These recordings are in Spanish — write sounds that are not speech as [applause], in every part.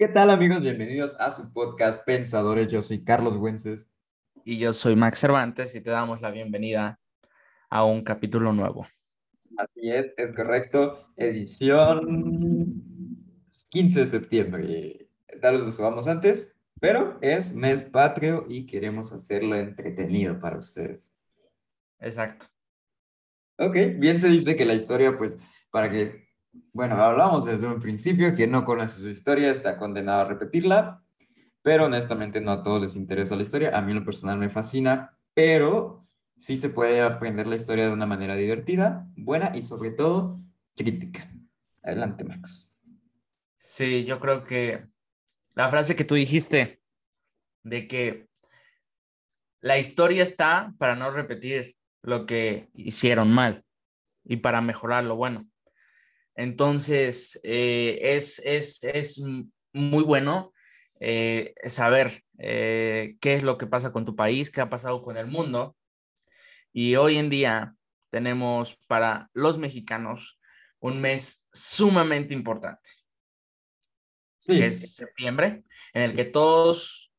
¿Qué tal amigos? Bienvenidos a su podcast Pensadores. Yo soy Carlos Güences. Y yo soy Max Cervantes y te damos la bienvenida a un capítulo nuevo. Así es, es correcto. Edición 15 de septiembre. Tal vez lo subamos antes, pero es mes patrio y queremos hacerlo entretenido para ustedes. Exacto. Ok, bien se dice que la historia, pues, para que bueno, hablamos desde un principio, que no conoce su historia está condenado a repetirla, pero honestamente no a todos les interesa la historia. A mí en lo personal me fascina, pero sí se puede aprender la historia de una manera divertida, buena y sobre todo crítica. Adelante, Max. Sí, yo creo que la frase que tú dijiste de que la historia está para no repetir lo que hicieron mal y para mejorar lo bueno. Entonces, eh, es, es, muy bueno eh, saber eh, qué es lo que pasa con tu país, qué ha pasado con el mundo. Y hoy en día tenemos para los mexicanos un mes sumamente importante, que es septiembre, en el que todos,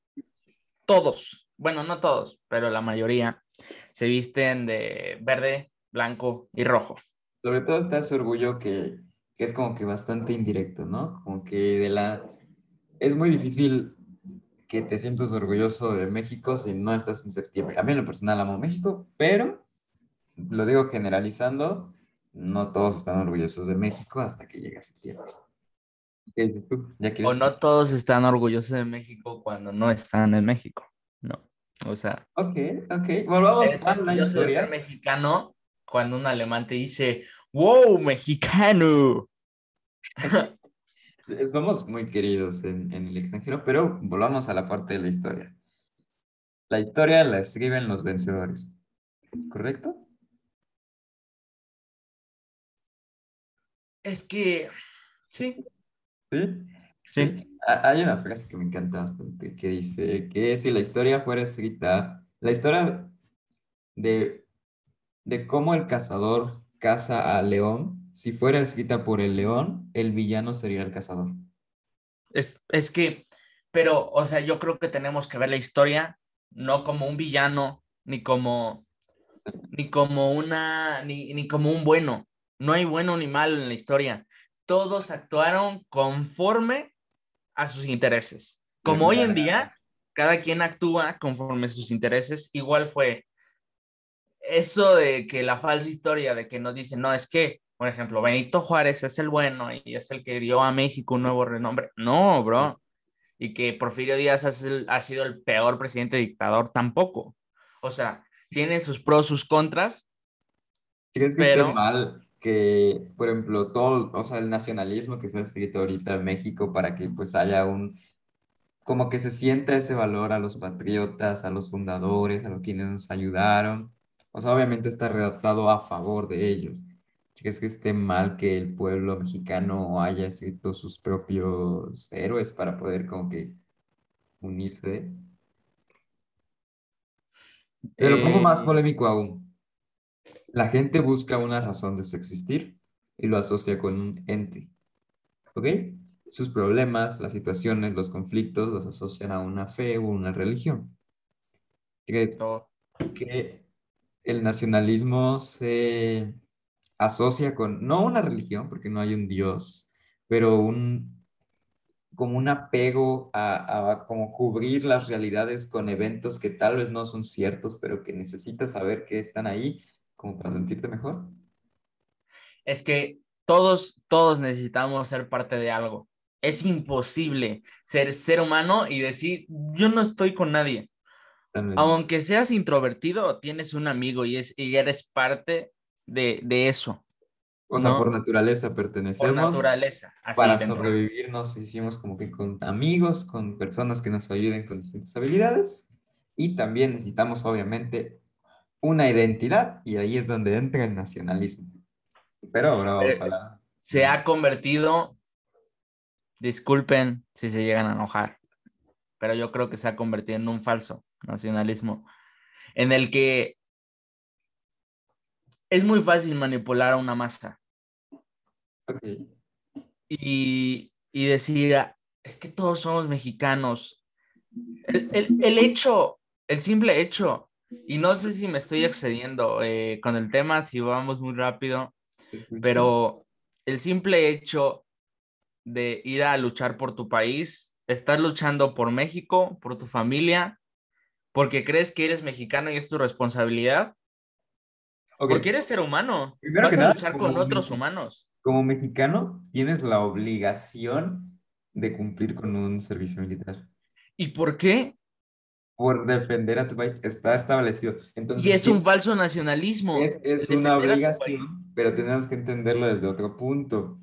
todos, bueno, no todos, pero la mayoría se visten de verde, blanco y rojo. Sobre todo está ese orgullo que, que es como que bastante indirecto, ¿no? Como que de la... Es muy difícil que te sientas orgulloso de México si no estás en septiembre. A mí en lo personal amo México, pero lo digo generalizando, no todos están orgullosos de México hasta que llega septiembre. o no todos están orgullosos de México cuando no están en México, ¿no? O sea... Ok, ok. Volvamos a la historia. mexicano cuando un alemán te dice, wow, mexicano. [laughs] Somos muy queridos en, el extranjero, pero volvamos a la parte de la historia. La historia la escriben los vencedores, ¿correcto? Es que, sí. ¿Sí? Sí. Hay una frase que me encanta bastante que dice que si la historia fuera escrita, la historia de, de cómo el cazador caza al león si fuera escrita por el león, el villano sería el cazador. Es, es que, pero, o sea, yo creo que tenemos que ver la historia no como un villano, ni como, ni como una, ni, ni como un bueno. No hay bueno ni malo en la historia. Todos actuaron conforme a sus intereses. Como hoy en día, cada quien actúa conforme a sus intereses. Igual fue eso de que la falsa historia de que nos dicen, no, es que por ejemplo, Benito Juárez es el bueno y es el que dio a México un nuevo renombre. No, bro. Y que Porfirio Díaz ha sido el peor presidente dictador tampoco. O sea, tiene sus pros, sus contras. ¿Crees que pero... mal que, por ejemplo, todo, o sea, el nacionalismo que se ha escrito ahorita en México para que pues haya un, como que se sienta ese valor a los patriotas, a los fundadores, a los quienes nos ayudaron. O sea, obviamente está redactado a favor de ellos. ¿Crees que esté mal que el pueblo mexicano haya escrito sus propios héroes para poder como que unirse? Pero como más eh, polémico aún. La gente busca una razón de su existir y lo asocia con un ente. ¿Ok? Sus problemas, las situaciones, los conflictos los asocian a una fe o una religión. ¿Crees que el nacionalismo se asocia con, no una religión, porque no hay un Dios, pero un, como un apego a, a, como cubrir las realidades con eventos que tal vez no son ciertos, pero que necesitas saber que están ahí como para sentirte mejor. Es que todos, todos necesitamos ser parte de algo. Es imposible ser ser humano y decir, yo no estoy con nadie. Aunque seas introvertido, tienes un amigo y, es, y eres parte de, eso. O sea, por naturaleza pertenecemos. Por naturaleza. para sobrevivir nos hicimos como que con amigos, con personas que nos ayuden con distintas habilidades. Y también necesitamos, obviamente, una identidad. Y ahí es donde entra el nacionalismo. Pero ahora vamos a la... Se ha convertido, disculpen si se llegan a enojar, pero yo creo que se ha convertido en un falso nacionalismo en el que es muy fácil manipular a una masa. Y, decir, es que todos somos mexicanos. El, hecho, el simple hecho, y no sé si me estoy excediendo eh, con el tema, si vamos muy rápido, pero el simple hecho de ir a luchar por tu país, estás luchando por México, por tu familia, porque crees que eres mexicano y es tu responsabilidad. Porque eres ser humano. Vas a luchar con otros humanos. Como mexicano, tienes la obligación de cumplir con un servicio militar. ¿Y por qué? Por defender a tu país. Está establecido. Entonces, y es un falso nacionalismo. Es, es una obligación, pero tenemos que entenderlo desde otro punto.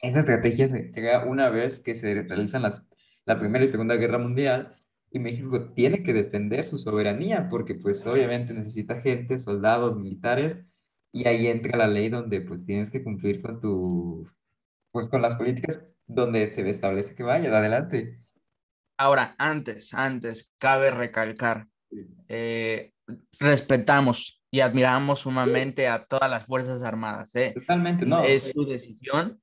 Esa estrategia se crea una vez que se realizan las, la Primera y Segunda Guerra Mundial y México tiene que defender su soberanía porque pues obviamente necesita gente, soldados, militares y ahí entra la ley donde pues tienes que cumplir con tu, pues con las políticas donde se establece que vaya, adelante. Ahora, antes, antes, cabe recalcar, eh, respetamos y admiramos sumamente a todas las Fuerzas Armadas. ¿eh? Totalmente, no. Es su decisión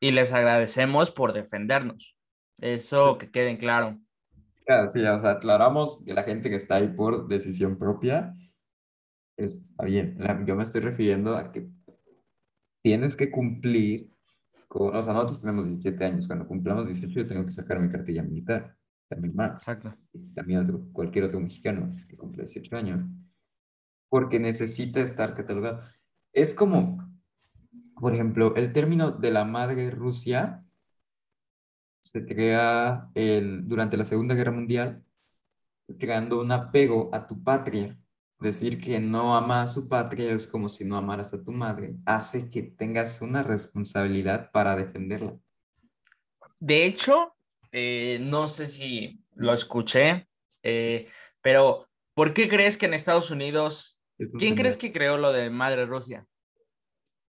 y les agradecemos por defendernos. Eso que quede claro. Sí, o sea, aclaramos que la gente que está ahí por decisión propia está bien. yo me estoy refiriendo a que tienes que cumplir con, o sea, nosotros tenemos 17 años, cuando cumplamos 18 yo tengo que sacar mi cartilla militar, también más. Exacto. También cualquier otro mexicano que cumple 18 años, porque necesita estar catalogado. Es como, por ejemplo, el término de la madre Rusia se crea el, durante la Segunda Guerra Mundial, creando un apego a tu patria. Decir que no ama a su patria es como si no amaras a tu madre. Hace que tengas una responsabilidad para defenderla. De hecho, eh, no sé si lo escuché, eh, pero ¿por qué crees que en Estados Unidos, quién crees que creó lo de Madre Rusia?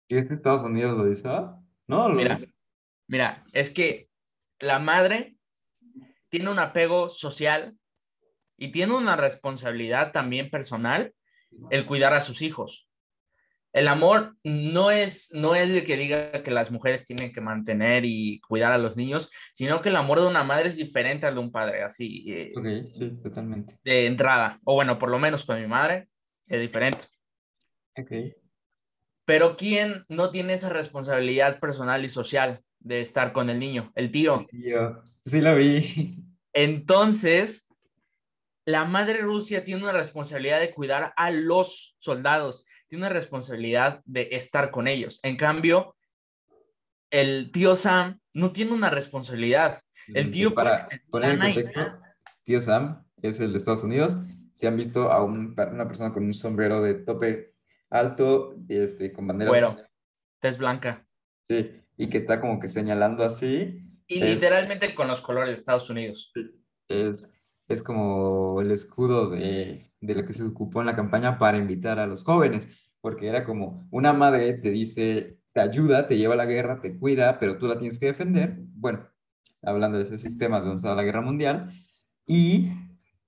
¿Es Estados Unidos lo hizo? No, mira, mira, es que la madre tiene un apego social y tiene una responsabilidad también personal el cuidar a sus hijos. El amor no es, no es el que diga que las mujeres tienen que mantener y cuidar a los niños, sino que el amor de una madre es diferente al de un padre, así. Eh, ok, sí, totalmente. De entrada, o bueno, por lo menos con mi madre, es diferente. Ok. Pero ¿quién no tiene esa responsabilidad personal y social de estar con el niño? El tío. El tío. Sí, lo vi. Entonces, la madre Rusia tiene una responsabilidad de cuidar a los soldados, tiene una responsabilidad de estar con ellos. En cambio, el tío Sam no tiene una responsabilidad. El tío... Para poner en contexto, tío Sam es el de Estados Unidos. Si han visto a una persona con un sombrero de tope alto, este, con bandera... Bueno, tez blanca. Sí, y que está como que señalando así. Y literalmente con los colores de Estados Unidos. Es es como el escudo de, de, lo que se ocupó en la campaña para invitar a los jóvenes, porque era como una madre te dice, te ayuda, te lleva a la guerra, te cuida, pero tú la tienes que defender. Bueno, hablando de ese sistema de donde estaba la guerra mundial, y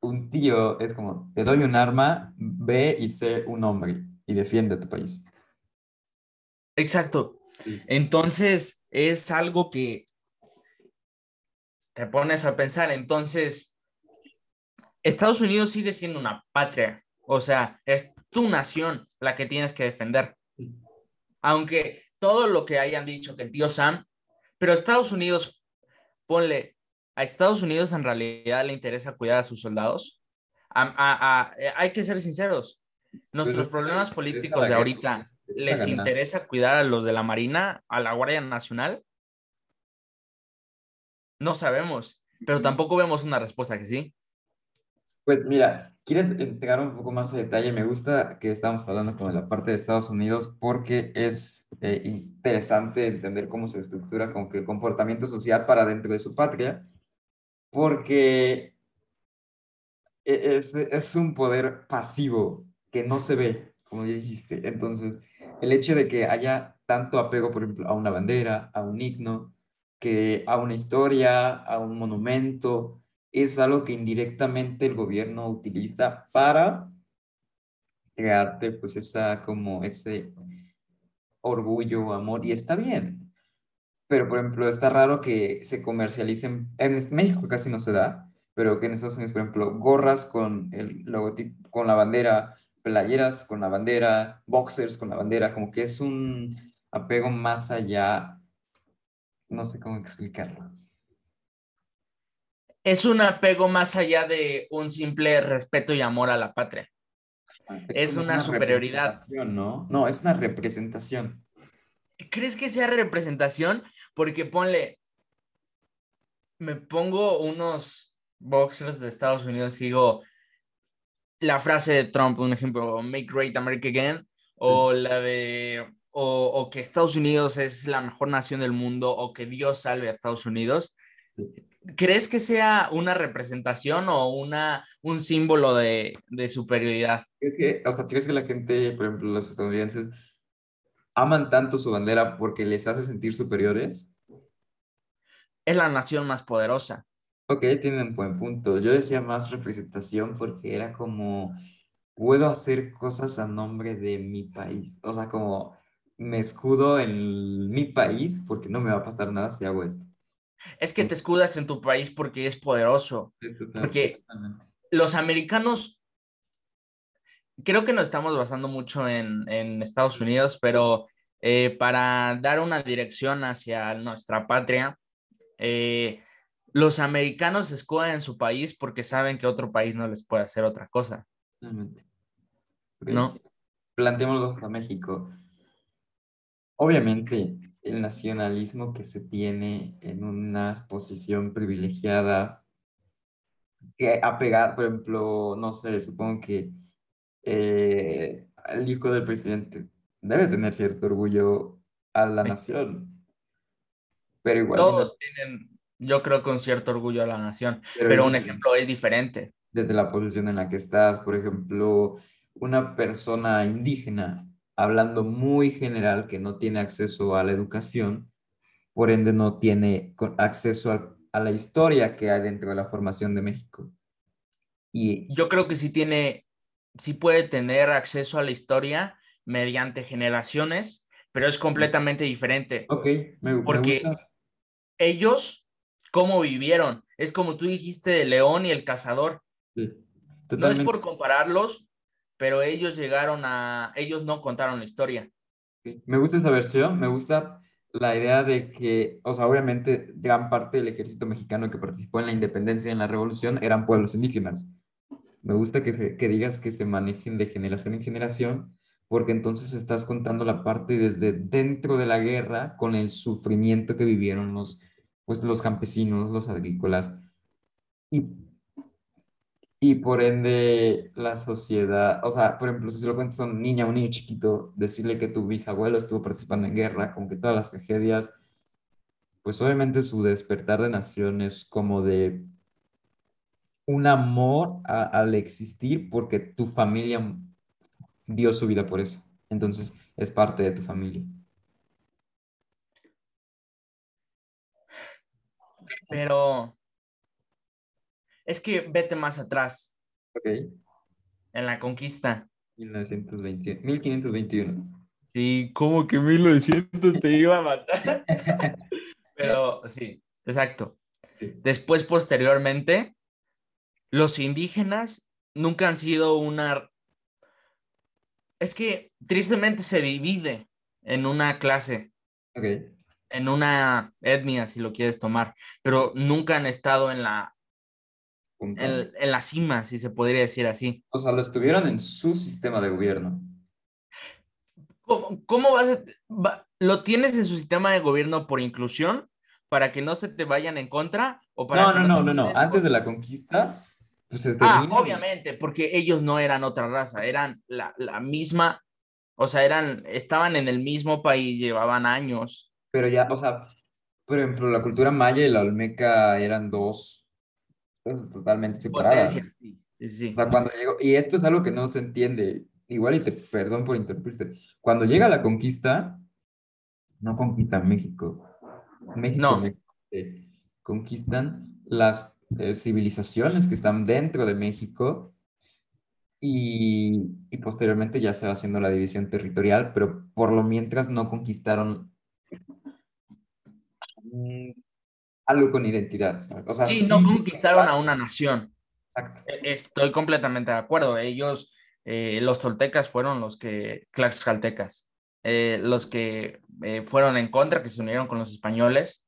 un tío es como, te doy un arma, ve y sé un hombre y defiende a tu país. Exacto. Entonces, es algo que te pones a pensar. Entonces, Estados Unidos sigue siendo una patria, o sea, es tu nación la que tienes que defender. Aunque todo lo que hayan dicho que el tío Sam, pero Estados Unidos, ponle, a Estados Unidos en realidad le interesa cuidar a sus soldados. hay que ser sinceros, nuestros problemas políticos de ahorita, ¿les interesa cuidar a los de la Marina, a la Guardia Nacional? No sabemos, pero tampoco vemos una respuesta que sí. Pues mira, ¿quieres entregar un poco más de detalle? Me gusta que estamos hablando con la parte de Estados Unidos porque es eh, interesante entender cómo se estructura como que el comportamiento social para dentro de su patria, porque e-, es, es un poder pasivo que no se ve, como ya dijiste. Entonces, el hecho de que haya tanto apego, por ejemplo, a una bandera, a un himno, que a una historia, a un monumento, es algo que indirectamente el gobierno utiliza para crearte pues esa como ese orgullo, amor, y está bien. pero por ejemplo, está raro que se comercialicen, en México casi no se da, pero que en Estados Unidos, por ejemplo, gorras con el logotipo, con la bandera, playeras con la bandera, boxers con la bandera, como que es un apego más allá, no sé cómo explicarlo. Es un apego más allá de un simple respeto y amor a la patria. Es, una, superioridad. ¿no? No, es una representación. ¿Crees que sea representación? Porque ponle, me pongo unos boxers de Estados Unidos y digo la frase de Trump, un ejemplo, Make Great America Again, o la de, o, o, que Estados Unidos es la mejor nación del mundo, o que Dios salve a Estados Unidos. ¿Crees que sea una representación o una, un símbolo de, de superioridad? ¿Crees que, o sea, ¿crees que la gente, por ejemplo, los estadounidenses, aman tanto su bandera porque les hace sentir superiores? Es la nación más poderosa. Ok, tienen buen punto. Yo decía más representación porque era como, puedo hacer cosas a nombre de mi país. O sea, como me escudo en mi país porque no me va a pasar nada si hago esto. Es que te escudas en tu país porque es poderoso. porque los americanos, creo que nos estamos basando mucho en, en Estados Unidos, pero eh, para dar una dirección hacia nuestra patria, eh, los americanos escudan en su país porque saben que otro país no les puede hacer otra cosa. ¿No? Planteémoslo a México. Obviamente, el nacionalismo que se tiene en una posición privilegiada, que ha pegado, por ejemplo, no sé, supongo que eh, el hijo del presidente debe tener cierto orgullo a la nación. Pero igual. Todos tienen, yo creo, con cierto orgullo a la nación, pero, un ejemplo es diferente. Desde la posición en la que estás, por ejemplo, una persona indígena hablando muy general, que no tiene acceso a la educación, por ende no tiene acceso a, a la historia que hay dentro de la formación de México. Y yo creo que sí tiene, sí puede tener acceso a la historia mediante generaciones, pero es completamente diferente. Ok, me, porque ellos, ¿cómo vivieron? Es como tú dijiste de León y el cazador. no es por compararlos, pero ellos llegaron a, ellos no contaron la historia. Me gusta esa versión, me gusta la idea de que, o sea, obviamente gran parte del ejército mexicano que participó en la independencia y en la revolución eran pueblos indígenas. Me gusta que, que digas que se manejen de generación en generación, porque entonces estás contando la parte desde dentro de la guerra con el sufrimiento que vivieron los, pues, los campesinos, los agrícolas. Y y por ende la sociedad, o sea, por ejemplo, si lo cuentas a un niño, a un niño chiquito, decirle que tu bisabuelo estuvo participando en guerra, como que todas las tragedias, pues obviamente su despertar de nación es como de un amor al existir porque tu familia dio su vida por eso. Entonces es parte de tu familia. Pero es que vete más atrás. Ok. En la conquista. 1920, 1521. Sí, como que 1900 te iba a matar. [laughs] Pero sí, exacto. Después, posteriormente, los indígenas nunca han sido una... Es que tristemente se divide en una clase. Ok. En una etnia, si lo quieres tomar, pero nunca han estado en la en, la cima, si se podría decir así. O sea, lo estuvieron en su sistema de gobierno. ¿Cómo, vas a, lo tienes en su sistema de gobierno por inclusión para que no se te vayan en contra o para no, no, no, no, no, antes de la conquista pues ah obviamente porque ellos no eran otra raza eran la, la, misma o sea eran estaban en el mismo país llevaban años pero ya o sea por ejemplo la cultura maya y la olmeca eran dos totalmente separadas. Sí, sí, cuando y esto es algo que no se entiende, igual y te perdón por interrumpirte, cuando llega la conquista, no conquistan México. México, no. conquistan las eh, civilizaciones que están dentro de México y, y, posteriormente ya se va haciendo la división territorial, pero por lo mientras no conquistaron algo con identidad. O sea, sí, no conquistaron a una nación. Exacto. E, estoy completamente de acuerdo. Ellos, eh, los toltecas fueron los que, tlaxcaltecas, eh, los que eh, fueron en contra, que se unieron con los españoles,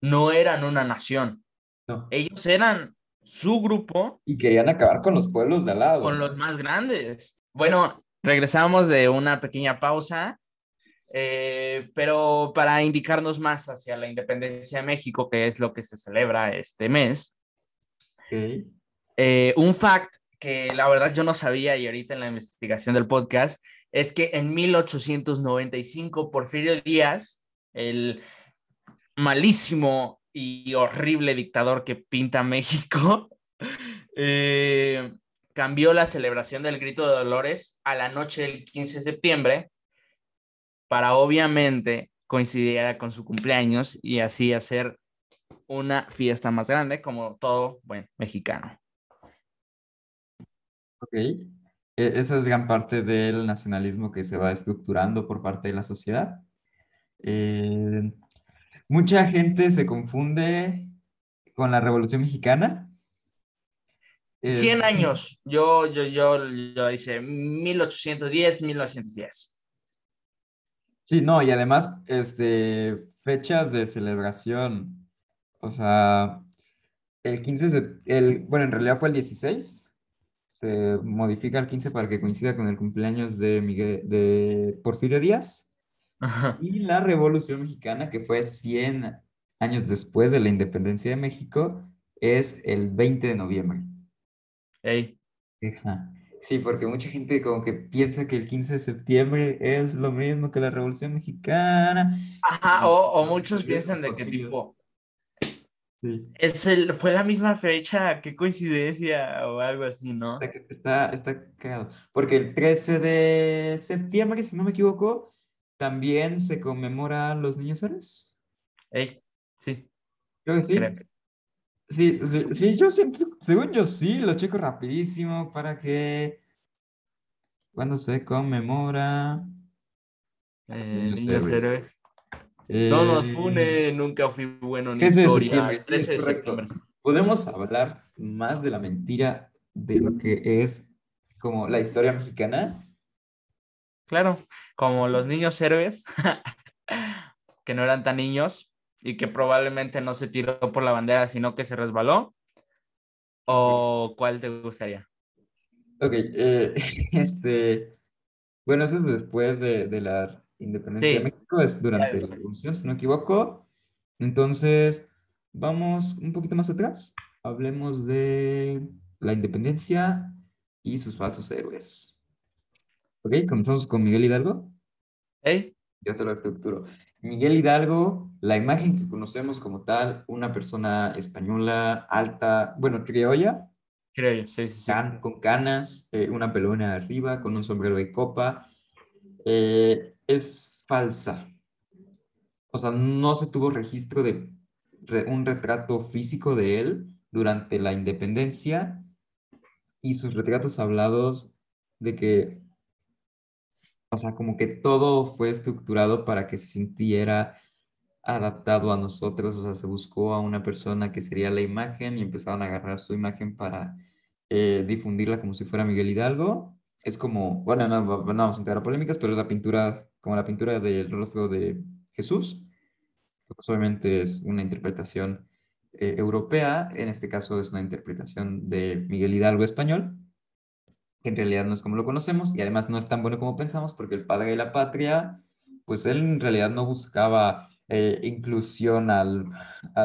no eran una nación. No. Ellos eran su grupo. Y querían acabar con los pueblos de al lado. Con los más grandes. Bueno, regresamos de una pequeña pausa eh, pero para indicarnos más hacia la independencia de México, que es lo que se celebra este mes, eh, un fact que la verdad yo no sabía y ahorita en la investigación del podcast es que en 1895 Porfirio Díaz, el malísimo y horrible dictador que pinta México, [laughs] eh, cambió la celebración del grito de Dolores a la noche del 15 de septiembre para obviamente coincidiera con su cumpleaños y así hacer una fiesta más grande como todo buen mexicano. Ok, e, esa es gran parte del nacionalismo que se va estructurando por parte de la sociedad. Eh, mucha gente se confunde con la Revolución Mexicana. 100 eh, años, yo, yo, yo, yo hice 1810, 1910. Sí, no, y además, este, fechas de celebración, o sea, el 15, de, el, bueno, en realidad fue el 16, se modifica el 15 para que coincida con el cumpleaños de, Miguel, de Porfirio Díaz, y la Revolución Mexicana, que fue 100 años después de la independencia de México, es el 20 de noviembre. Ey. Sí, porque mucha gente como que piensa que el 15 de septiembre es lo mismo que la Revolución Mexicana. Ajá, o, muchos piensan de que tipo... Sí. Es el, fue la misma fecha, qué coincidencia o algo así, ¿no? Está, está cagado. Porque el 13 de septiembre, si no me equivoco, también se conmemora los niños héroes. Ey, sí. Creo que sí. Sí, sí, yo siento, según yo sí, lo checo rapidísimo para que cuando se conmemora eh, Niños Héroes. no nos fune, nunca fui bueno en historia. 13 de septiembre. Podemos hablar más de la mentira de lo que es como la historia mexicana. Claro, como los niños héroes, [laughs] que no eran tan niños, y que probablemente no se tiró por la bandera, sino que se resbaló? ¿O cuál te gustaría? Ok, eh, [laughs] este, bueno, eso es después de, de la independencia de México, es durante la revolución, si no me equivoco. Entonces, vamos un poquito más atrás. Hablemos de la independencia y sus falsos héroes. Ok, comenzamos con Miguel Hidalgo. Hey. Ya te lo estructuro. Miguel Hidalgo, la imagen que conocemos como tal, una persona española, alta, bueno, criolla. Sí, sí, con canas, eh, una pelona arriba, con un sombrero de copa. Eh, es falsa. O sea, no se tuvo registro de un retrato físico de él durante la independencia y sus retratos hablados de que o sea, como que todo fue estructurado para que se sintiera adaptado a nosotros, o sea, se buscó a una persona que sería la imagen y empezaron a agarrar su imagen para eh, difundirla como si fuera Miguel Hidalgo. Es como, bueno, no, vamos a entrar a polémicas, pero es la pintura, como la pintura del rostro de Jesús, que pues obviamente es una interpretación eh, europea, en este caso es una interpretación de Miguel Hidalgo español, que en realidad no es como lo conocemos y además no es tan bueno como pensamos porque el padre de la patria, pues él en realidad no buscaba eh, inclusión a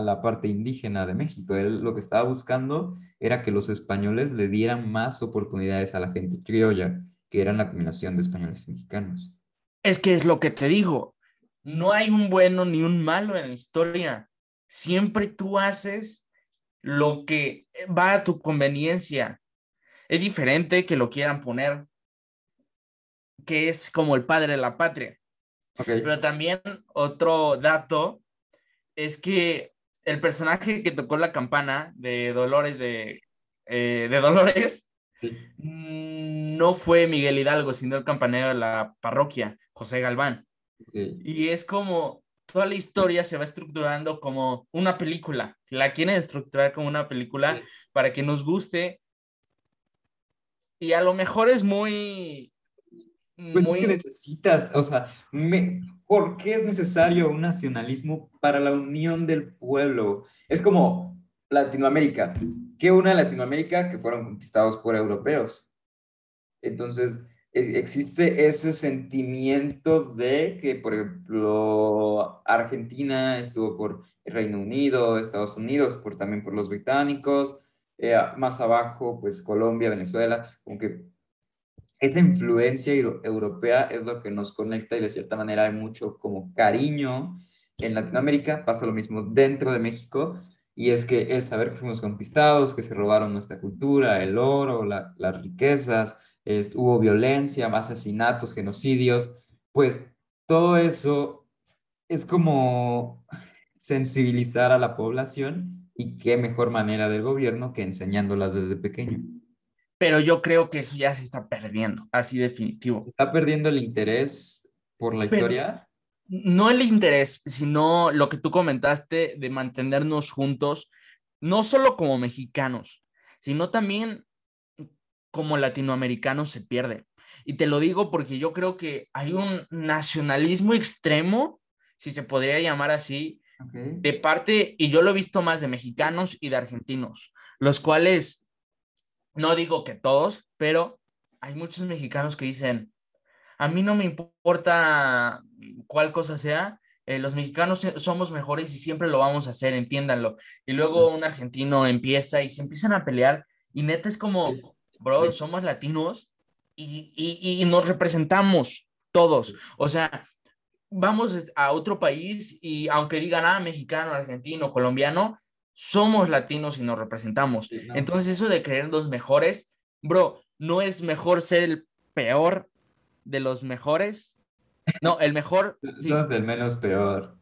la parte indígena de México. Él lo que estaba buscando era que los españoles le dieran más oportunidades a la gente criolla, que eran la combinación de españoles y mexicanos. Es que es lo que te digo, no hay un bueno ni un malo en la historia. Siempre tú haces lo que va a tu conveniencia. Es diferente que lo quieran poner, que es como el padre de la patria. Pero también otro dato es que el personaje que tocó la campana de Dolores de, eh, de Dolores no fue Miguel Hidalgo, sino el campanero de la parroquia, José Galván. Y es como toda la historia se va estructurando como una película. La quieren estructurar como una película para que nos guste. Y a lo mejor es muy... Pues es que necesitas, o sea, me, ¿por qué es necesario un nacionalismo para la unión del pueblo? Es como Latinoamérica. ¿Qué una Latinoamérica? Que fueron conquistados por europeos. Entonces, e, existe ese sentimiento de que, por ejemplo, Argentina estuvo por el Reino Unido, Estados Unidos, por, también por los británicos, eh, más abajo, pues Colombia, Venezuela, aunque esa influencia europea es lo que nos conecta y de cierta manera hay mucho como cariño en Latinoamérica, pasa lo mismo dentro de México, y es que el saber que fuimos conquistados, que se robaron nuestra cultura, el oro, las riquezas, hubo violencia, asesinatos, genocidios, pues todo eso es como sensibilizar a la población y qué mejor manera del gobierno que enseñándolas desde pequeño. Pero yo creo que eso ya se está perdiendo, así definitivo. ¿Está perdiendo el interés por la historia? No el interés, sino lo que tú comentaste de mantenernos juntos, no solo como mexicanos, sino también como latinoamericano se pierde. Y te lo digo porque yo creo que hay un nacionalismo extremo, si se podría llamar así, de parte, y yo lo he visto más de mexicanos y de argentinos, los cuales, no digo que todos, pero hay muchos mexicanos que dicen, a mí no me importa cuál cosa sea, eh, los mexicanos somos mejores y siempre lo vamos a hacer, entiéndanlo. Y luego un argentino empieza y se empiezan a pelear y neta es como, bro, somos latinos y, y, y, nos representamos todos. O sea, vamos a otro país y aunque digan, ah, mexicano, argentino, colombiano, somos latinos y nos representamos. Entonces, eso de creer los mejores, bro, no es mejor ser el peor de los mejores. No, el mejor. [laughs] Sí. No es el menos peor.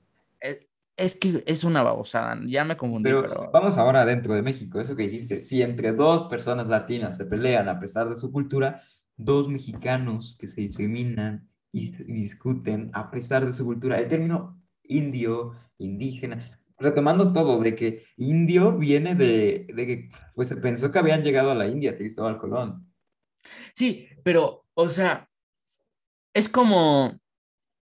Es que es una babosada, ya me confundí. Pero, vamos ahora dentro de México, eso que dijiste, si entre dos personas latinas se pelean a pesar de su cultura, dos mexicanos que se discriminan y, discuten a pesar de su cultura, el término indio, indígena, retomando todo, de que indio viene de, de que pues se pensó que habían llegado a la India, Cristóbal Colón. Sí, pero, o sea, es como,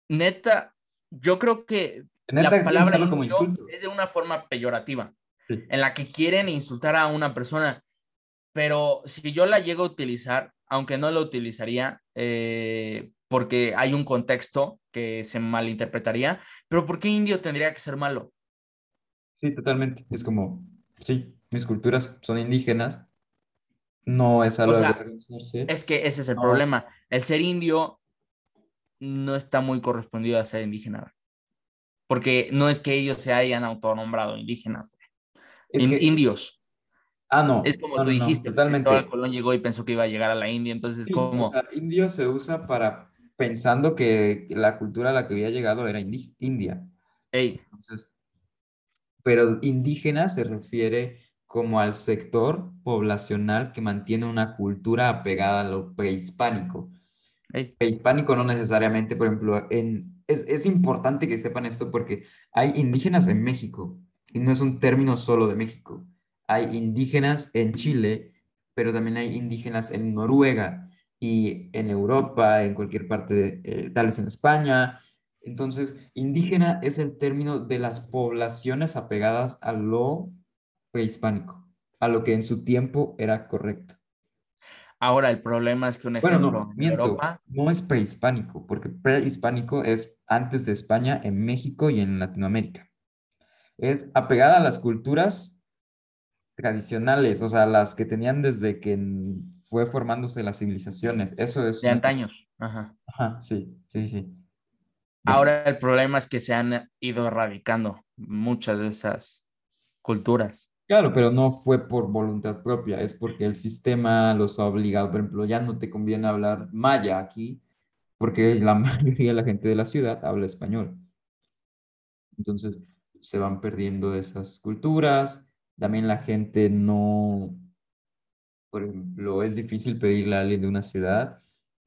neta, yo creo que la palabra como insulto. es de una forma peyorativa, en la que quieren insultar a una persona. Pero si yo la llego a utilizar, aunque no la utilizaría, eh, porque hay un contexto que se malinterpretaría, pero ¿por qué indio tendría que ser malo? Sí, totalmente. Es como, sí, mis culturas son indígenas, no es algo de Es que ese es el problema. El ser indio no está muy correspondido a ser indígena porque no es que ellos se hayan autonombrado indígenas, indios. Ah, no. Es como tú dijiste, totalmente. Colón llegó y pensó que iba a llegar a la India, entonces como... O sea, indio se usa para pensando que la cultura a la que había llegado era India. Pero indígena se refiere como al sector poblacional que mantiene una cultura apegada a lo prehispánico. Prehispánico no necesariamente, por ejemplo, en es, importante que sepan esto porque hay indígenas en México y no es un término solo de México. Hay indígenas en Chile, pero también hay indígenas en Noruega y en Europa, en cualquier parte, de, eh, tal vez en España. Entonces, indígena es el término de las poblaciones apegadas a lo prehispánico, a lo que en su tiempo era correcto. Ahora, el problema es que un ejemplo no, Europa... No es prehispánico, porque prehispánico es antes de España, en México y en Latinoamérica. Es apegada a las culturas tradicionales, o sea, las que tenían desde que fue formándose las civilizaciones. Eso es... De antaños. Ajá. Ajá, sí, sí, sí. Ahora el problema es que se han ido erradicando muchas de esas culturas. Claro, pero no fue por voluntad propia, es porque el sistema los ha obligado. Por ejemplo, ya no te conviene hablar maya aquí, porque la [laughs] mayoría de la gente de la ciudad habla español. Entonces, se van perdiendo esas culturas. También la gente no, por ejemplo, es difícil pedirle a alguien de una ciudad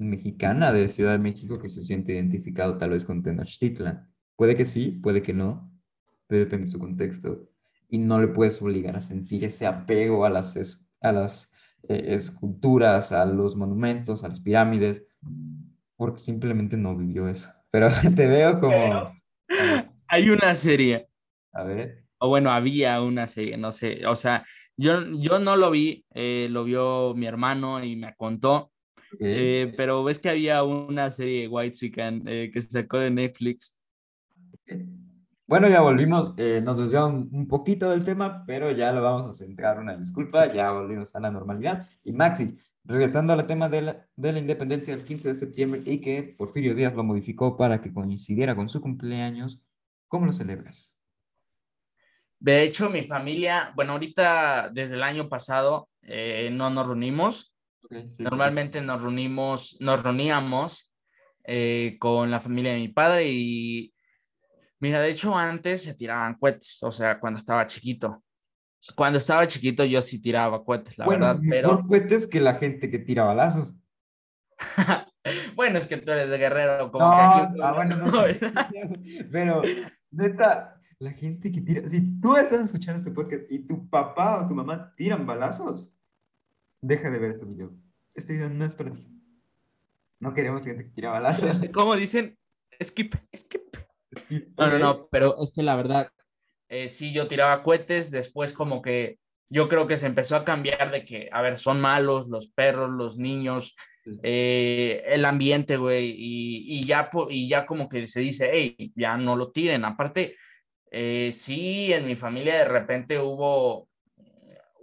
mexicana, de Ciudad de México, que se siente identificado tal vez con Tenochtitlan. Puede que sí, puede que no, pero depende de su contexto. Y no le puedes obligar a sentir ese apego a las, es- a las eh, esculturas, a los monumentos, a las pirámides, porque simplemente no vivió eso. Pero [laughs] te veo como... Hay una serie, a ver, o bueno, había una serie, no sé, o sea, yo, yo no lo vi, eh, lo vio mi hermano y me contó, ok. eh, pero ves que había una serie White Chicken que se sacó de Netflix. Bueno, ya volvimos, eh, nos desviamos un, un poquito del tema, pero ya lo vamos a centrar, una disculpa, ya volvimos a la normalidad. Y Maxi, regresando al tema de la, de la independencia del 15 de septiembre y que Porfirio Díaz lo modificó para que coincidiera con su cumpleaños, ¿cómo lo celebras? De hecho, mi familia, bueno, ahorita desde el año pasado eh, no nos reunimos. Sí, Normalmente nos reunimos, nos reuníamos eh, con la familia de mi padre y mira, de hecho antes se tiraban cohetes, o sea, cuando estaba chiquito. Cuando estaba chiquito yo sí tiraba cohetes, la bueno, verdad, mejor pero cohetes que la gente que tira balazos. [laughs] bueno, es que tú eres de Guerrero, como No, que aquí... ah, bueno, no. [laughs] Pero, neta, la gente que tira, si tú estás escuchando este podcast y tu papá o tu mamá tiran balazos, deja de ver este video. Este video no es para ti. No queremos que tira balazos. ¿Cómo dicen? Skip, skip. No, no, no, pero es que la verdad, eh, sí, yo tiraba cohetes, después como que yo creo que se empezó a cambiar de que, a ver, son malos los perros, los niños, eh, el ambiente, güey, y, y ya, y ya como que se dice, hey, ya no lo tiren. Aparte, eh, sí, en mi familia de repente hubo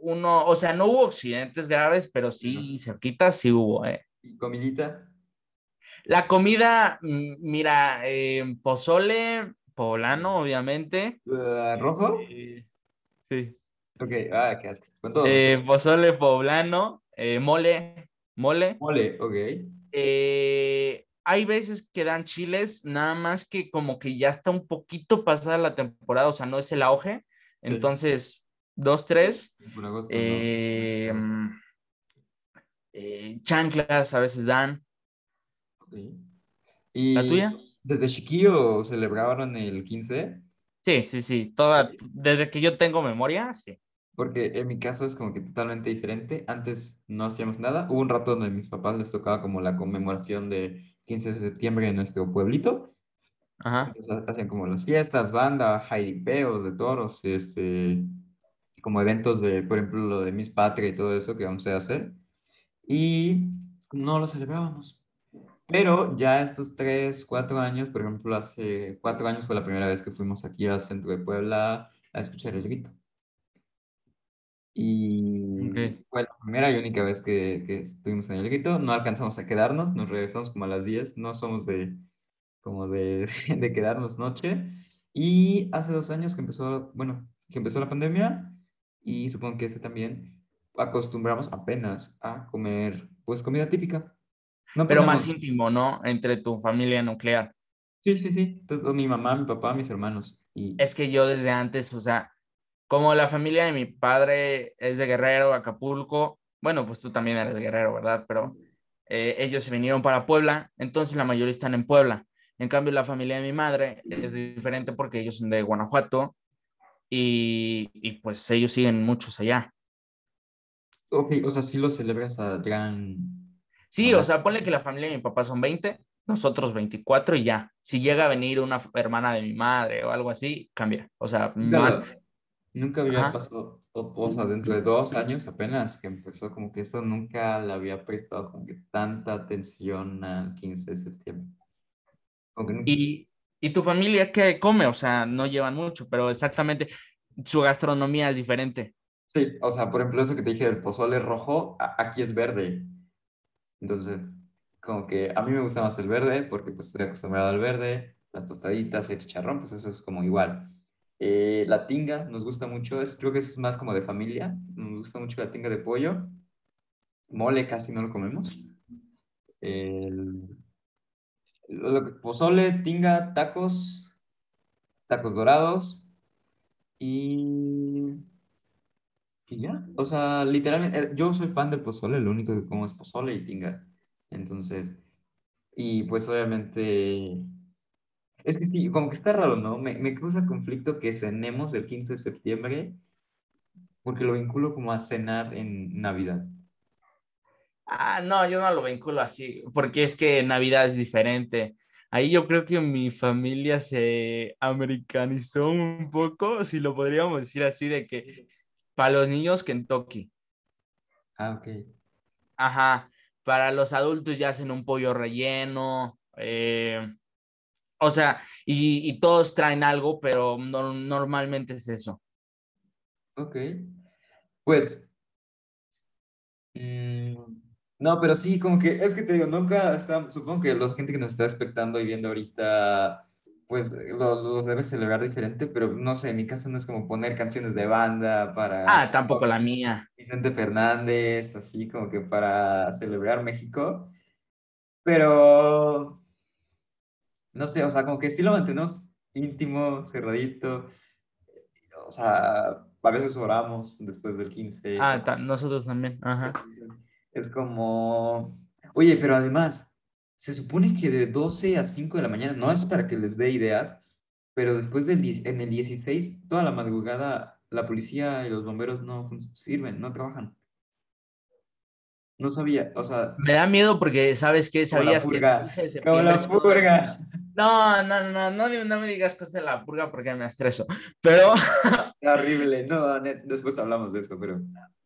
uno, o sea, no hubo accidentes graves, pero sí, cerquita sí hubo, eh. ¿Y comidita? La comida, mm, mira, eh, pozole poblano, obviamente. Uh, ¿Rojo? Eh, sí. Ok, ah, qué asco. Con todo. Eh, pozole poblano, eh, mole, mole. Mole, ok. Hay veces que dan chiles, nada más que como que ya está un poquito pasada la temporada, o sea, no es el auge. Entonces, dos, tres. Por agosto, eh, ¿no? eh, chanclas a veces dan. Ok. ¿Y ¿La tuya? desde chiquillo celebraron el 15? Sí, sí, sí. Toda, desde que yo tengo memoria, sí. Porque en mi caso es como que totalmente diferente. Antes no hacíamos nada. Hubo un rato donde a mis papás les tocaba como la conmemoración de 15 de septiembre en nuestro pueblito. Ajá. Entonces, hacían como las fiestas, banda, jaipeos de toros, este, como eventos de, por ejemplo, lo de Miss Patria y todo eso que aún se hace. Y no lo celebrábamos. Pero ya estos tres, cuatro años, por ejemplo, hace cuatro años fue la primera vez que fuimos aquí al centro de Puebla a escuchar el grito. Y Ok. fue la primera y única vez que, que estuvimos en el grito. No alcanzamos a quedarnos, nos regresamos como a las 10. No somos de, como de, [laughs] de quedarnos noche. Y hace dos años que empezó, bueno, que empezó la pandemia y supongo que ese también, acostumbramos apenas a comer, pues, comida típica. No Pero más íntimo, ¿no? Entre tu familia nuclear. Sí, sí, sí. todo- Mi mamá, mi papá, mis hermanos. Y Es que yo desde antes, o sea, como la familia de mi padre es de Guerrero, Acapulco, bueno, pues tú también eres de Guerrero, ¿verdad? Pero eh, ellos se vinieron para Puebla, entonces la mayoría están en Puebla. En cambio, la familia de mi madre es diferente porque ellos son de Guanajuato y, y pues ellos siguen muchos allá. Ok, o sea, sí lo celebras a gran... Sí, o sea, ponle que la familia de mi papá son 20, nosotros 24 y ya. Si llega a venir una hermana de mi madre o algo así, cambia. O sea, lo- nunca había Ajá. pasado, o, sea, dentro de dos años apenas que empezó, como que eso nunca le había prestado como que tanta atención al 15 de septiembre. Nunca- ¿Y, y tu familia qué come? O sea, no llevan mucho, pero exactamente su gastronomía es diferente. Sí, o sea, por ejemplo, eso que te dije del pozole rojo, aquí es verde. Entonces, como que a mí me gusta más el verde porque pues estoy acostumbrado al verde, las tostaditas, el chicharrón, pues eso es como igual. Eh, la tinga nos gusta mucho, es, creo que eso es más como de familia, nos gusta mucho la tinga de pollo. Mole casi no lo comemos. El, pozole, tinga, tacos, tacos dorados y... Y ya, o sea, literalmente, eh, yo soy fan del pozole, lo único que como es pozole y tinga. Entonces, y pues obviamente Es que sí, como que está raro, ¿no? Me, me causa conflicto que cenemos el 15 de septiembre porque lo vinculo como a cenar en Navidad. Ah, no, yo no lo vinculo así, porque es que Navidad es diferente. Ahí yo creo que mi familia se americanizó un poco, si lo podríamos decir así, de que para los niños Kentucky. Ah, ok. Ajá, para los adultos ya hacen un pollo relleno, eh, o sea, y, todos traen algo, pero normalmente es eso. Ok. Pues, mm, no, pero sí, como que, es que te digo, nunca está, supongo que la gente que nos está expectando y viendo ahorita, pues los debe celebrar diferente, pero no sé, en mi casa no es como poner canciones de banda para... Ah, tampoco la mía. Vicente Fernández, así como que para celebrar México, pero, no sé, o sea, como que sí lo mantenemos íntimo, cerradito, o sea, a veces oramos después del 15. Ah, nosotros también, ajá. Es como, oye, pero además, se supone que de 12 a 5 de la mañana, no es para que les dé ideas, pero después del en el 16, toda la madrugada, la policía y los bomberos no sirven, no trabajan. No sabía, o sea... Me da miedo porque, ¿sabes qué? Sabías que... Como la purga. No, no, no, no, no me digas cosas de la purga porque me estreso, pero... horrible, no, después hablamos de eso, pero...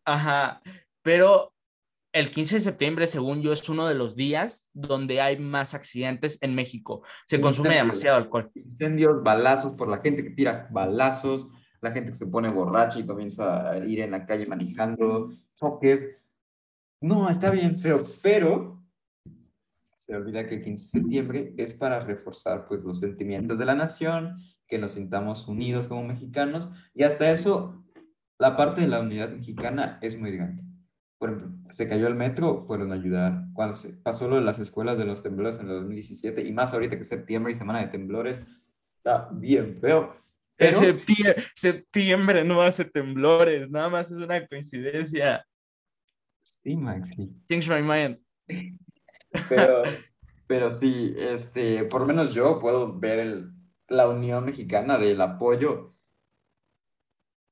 Ajá, pero el 15 de septiembre, según yo, es uno de los días donde hay más accidentes en México. Se consume demasiado alcohol. Incendios, balazos por la gente que tira balazos, la gente que se pone borracha y comienza a ir en la calle manejando, choques. No, está bien feo, pero se olvida que el 15 de septiembre es para reforzar pues los sentimientos de la nación, que nos sintamos unidos como mexicanos y hasta eso la parte de la unidad mexicana es muy grande. Se cayó el metro, fueron a ayudar. Cuando se pasó lo de las escuelas de los temblores en el 2017 y más ahorita que es septiembre y semana de temblores, está bien feo. Pero... Septiembre, septiembre no hace temblores, nada más es una coincidencia. Sí, Maxi. Change my mind. Pero, [laughs] pero sí, este, por lo menos yo puedo ver el, la unión mexicana del apoyo,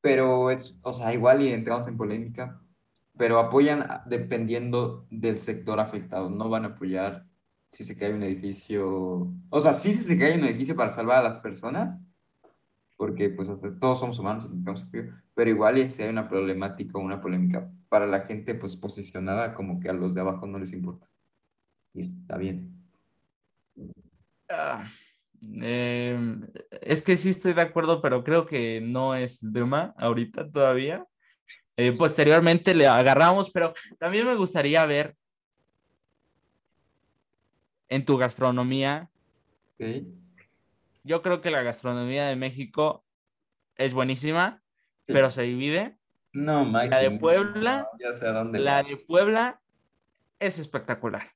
pero es, o sea, igual y entramos en polémica, pero apoyan dependiendo del sector afectado, no van a apoyar si se cae un edificio, o sea, sí si se cae un edificio para salvar a las personas, porque pues todos somos humanos, pero igual si hay una problemática o una polémica para la gente pues posicionada como que a los de abajo no les importa. Y está bien. Ah, em, es que sí estoy de acuerdo, pero creo que no es tema ahorita todavía. Eh, posteriormente le agarramos, pero también me gustaría ver en tu gastronomía. Yo creo que la gastronomía de México es buenísima, pero se divide. No, La de Puebla, ya sé dónde la de Puebla es espectacular.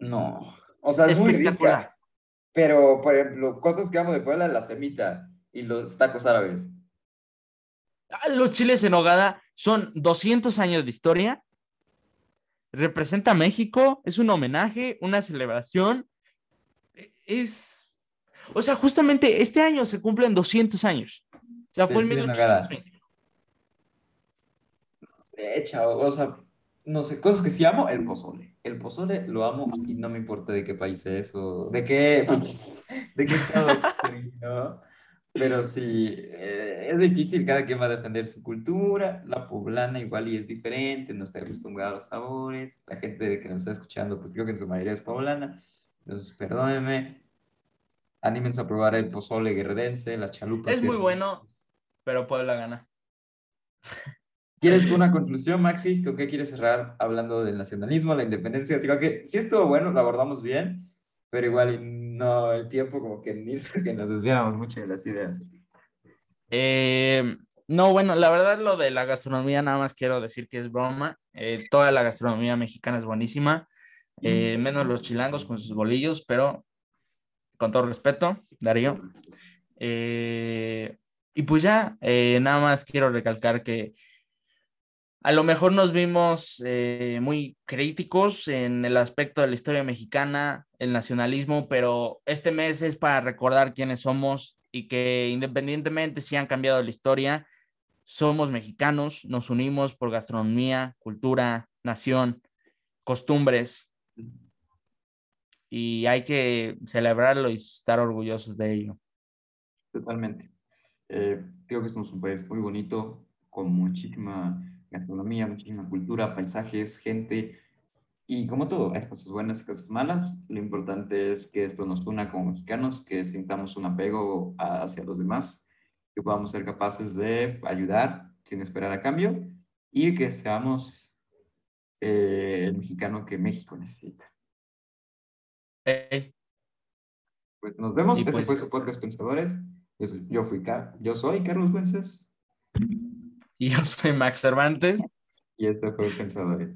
No, o sea, es muy rica. Pero, por ejemplo, cosas que amo de Puebla, la semita y los tacos árabes. Ah, los chiles en hogada son 200 años de historia. Representa México, es un homenaje, una celebración. Es, o sea, justamente este año se cumplen 200 años. O sea, fue en 1820. Echa, o sea, no sé, cosas que sí amo, el pozole. El pozole lo amo y no me importa de qué país es o de qué, de qué estado, [laughs] ¿no? Pero sí, eh, es difícil, cada quien va a defender su cultura, la poblana igual y es diferente, no está acostumbrada a los sabores, la gente que nos está escuchando, pues creo que en su mayoría es poblana, entonces perdónenme, anímense a probar el pozole guerrerense, las chalupas. Es muy bueno, pero Puebla gana. ¿Quieres una [laughs] conclusión, Maxi? ¿Con qué quieres cerrar hablando del nacionalismo, la independencia? Creo que sí estuvo bueno, lo abordamos bien, pero igual no, el tiempo como que ni hizo que nos desviáramos mucho de las ideas. Eh, no, bueno, la verdad lo de la gastronomía nada más quiero decir que es broma. Eh, toda la gastronomía mexicana es buenísima, eh, menos los chilangos con sus bolillos, pero con todo respeto, Darío. y pues ya, nada más quiero recalcar que a lo mejor nos vimos eh, muy críticos en el aspecto de la historia mexicana, el nacionalismo, pero este mes es para recordar quiénes somos y que independientemente si han cambiado la historia, somos mexicanos, nos unimos por gastronomía, cultura, nación, costumbres y hay que celebrarlo y estar orgullosos de ello. Totalmente. Eh, creo que somos un país muy bonito, con muchísima gastronomía, muchísima cultura, paisajes, gente, y como todo, hay cosas buenas y cosas malas. Lo importante es que esto nos una como mexicanos, que sintamos un apego hacia los demás, que podamos ser capaces de ayudar sin esperar a cambio y que seamos eh, el mexicano que México necesita. Pues nos vemos. este pues fue su podcast Pensadores. Yo, fui, yo soy Carlos Wences. [laughs] Y yo soy Max Cervantes. Y este fue Pensadores.